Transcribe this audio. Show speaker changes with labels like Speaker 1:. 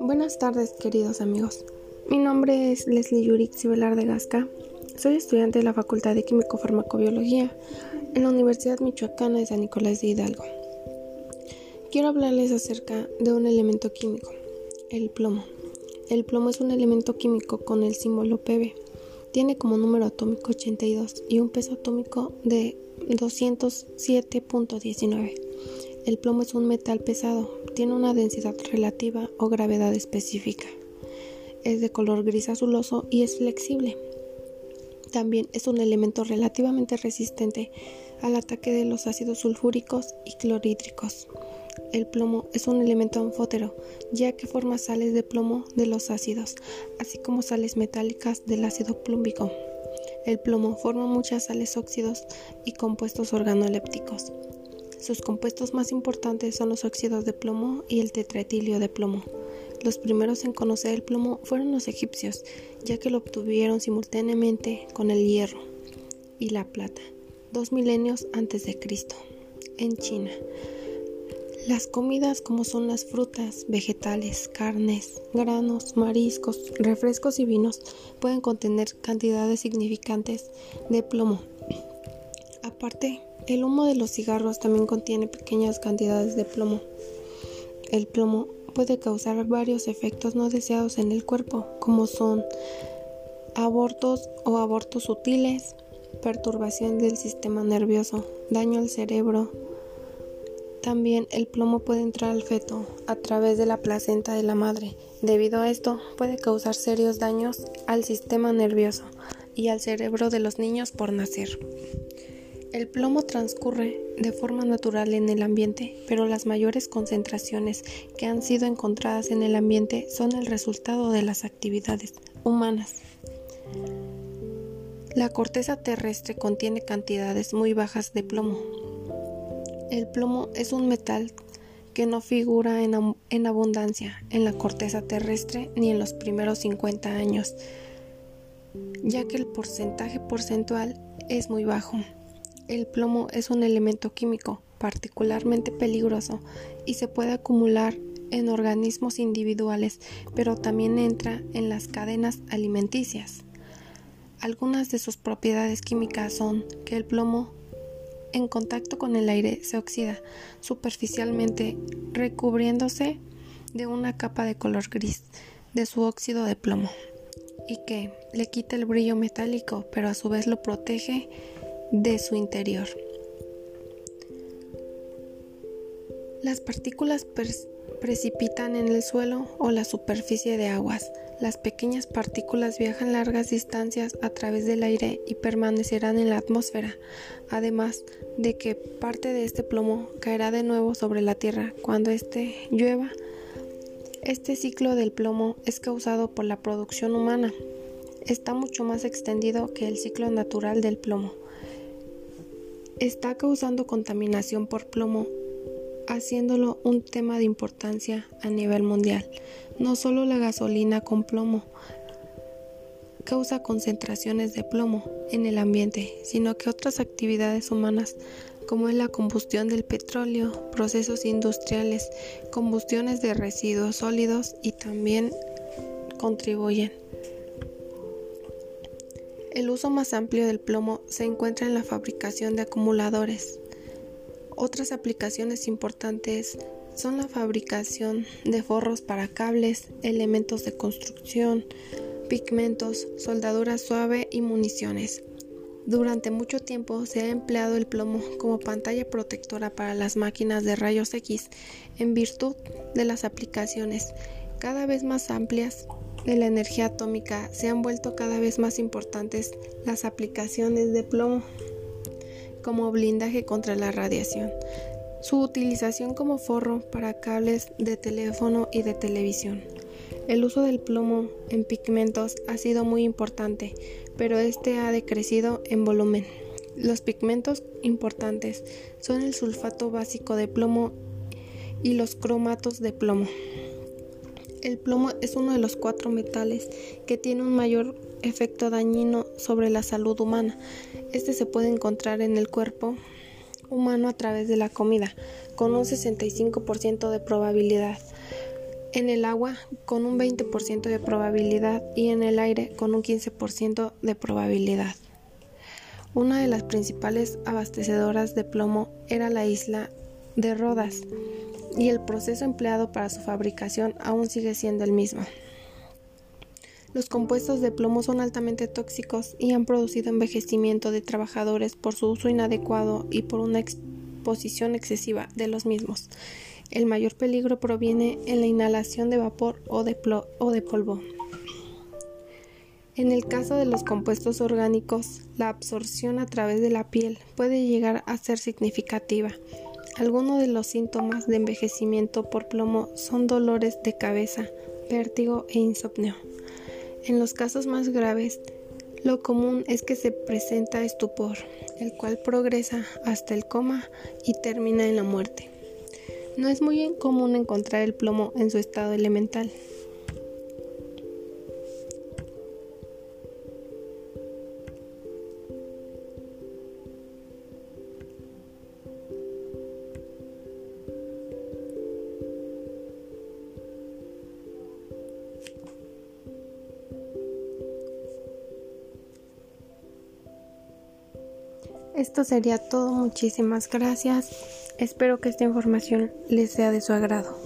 Speaker 1: Buenas tardes, queridos amigos. Mi nombre es Leslie Yurik Cibelar de Gasca. Soy estudiante de la Facultad de Químico-Farmacobiología en la Universidad Michoacana de San Nicolás de Hidalgo. Quiero hablarles acerca de un elemento químico, el plomo. El plomo es un elemento químico con el símbolo Pb. Tiene como número atómico 82 y un peso atómico de 207.19. El plomo es un metal pesado, tiene una densidad relativa o gravedad específica. Es de color gris azuloso y es flexible. También es un elemento relativamente resistente al ataque de los ácidos sulfúricos y clorhídricos. El plomo es un elemento anfótero, ya que forma sales de plomo de los ácidos, así como sales metálicas del ácido plúmbico. El plomo forma muchas sales óxidos y compuestos organolépticos. Sus compuestos más importantes son los óxidos de plomo y el tetraetilio de plomo. Los primeros en conocer el plomo fueron los egipcios, ya que lo obtuvieron simultáneamente con el hierro y la plata, dos milenios antes de Cristo, en China. Las comidas como son las frutas, vegetales, carnes, granos, mariscos, refrescos y vinos pueden contener cantidades significantes de plomo. Aparte, el humo de los cigarros también contiene pequeñas cantidades de plomo. El plomo puede causar varios efectos no deseados en el cuerpo, como son abortos o abortos sutiles, perturbación del sistema nervioso, daño al cerebro. También el plomo puede entrar al feto a través de la placenta de la madre. Debido a esto, puede causar serios daños al sistema nervioso y al cerebro de los niños por nacer. El plomo transcurre de forma natural en el ambiente, pero las mayores concentraciones que han sido encontradas en el ambiente son el resultado de las actividades humanas. La corteza terrestre contiene cantidades muy bajas de plomo. El plomo es un metal que no figura en, abundancia en la corteza terrestre ni en los primeros 50 años, ya que el porcentaje porcentual es muy bajo. El plomo es un elemento químico particularmente peligroso y se puede acumular en organismos individuales, pero también entra en las cadenas alimenticias. Algunas de sus propiedades químicas son que el plomo en contacto con el aire se oxida superficialmente recubriéndose de una capa de color gris de su óxido de plomo y que le quita el brillo metálico pero a su vez lo protege de su interior. Las partículas precipitan en el suelo o la superficie de aguas. Las pequeñas partículas viajan largas distancias a través del aire y permanecerán en la atmósfera, además de que parte de este plomo caerá de nuevo sobre la Tierra cuando éste llueva. Este ciclo del plomo es causado por la producción humana. Está mucho más extendido que el ciclo natural del plomo está causando contaminación por plomo, haciéndolo un tema de importancia a nivel mundial. No solo la gasolina con plomo causa concentraciones de plomo en el ambiente, sino que otras actividades humanas como es la combustión del petróleo, procesos industriales, combustiones de residuos sólidos y también contribuyen. El uso más amplio del plomo se encuentra en la fabricación de acumuladores. Otras aplicaciones importantes son la fabricación de forros para cables, elementos de construcción, pigmentos, soldadura suave y municiones. Durante mucho tiempo se ha empleado el plomo como pantalla protectora para las máquinas de rayos X en virtud de las aplicaciones cada vez más amplias de la energía atómica se han vuelto cada vez más importantes las aplicaciones de plomo como blindaje contra la radiación, su utilización como forro para cables de teléfono y de televisión. El uso del plomo en pigmentos ha sido muy importante, pero este ha decrecido en volumen. Los pigmentos importantes son el sulfato básico de plomo y los cromatos de plomo. El plomo es uno de los cuatro metales que tiene un mayor efecto dañino sobre la salud humana. Este se puede encontrar en el cuerpo humano a través de la comida, con un 65% de probabilidad, en el agua con un 20% de probabilidad y en el aire con un 15% de probabilidad. Una de las principales abastecedoras de plomo era la isla de Rodas y el proceso empleado para su fabricación aún sigue siendo el mismo. Los compuestos de plomo son altamente tóxicos y han producido envejecimiento de trabajadores por su uso inadecuado y por una exposición excesiva de los mismos. El mayor peligro proviene en la inhalación de vapor o de, polvo. En el caso de los compuestos orgánicos, la absorción a través de la piel puede llegar a ser significativa. Algunos de los síntomas de envejecimiento por plomo son dolores de cabeza, vértigo e insomnio. En los casos más graves, lo común es que se presenta estupor, el cual progresa hasta el coma y termina en la muerte. No es muy común encontrar el plomo en su estado elemental. Esto sería todo, muchísimas gracias. Espero que esta información les sea de su agrado.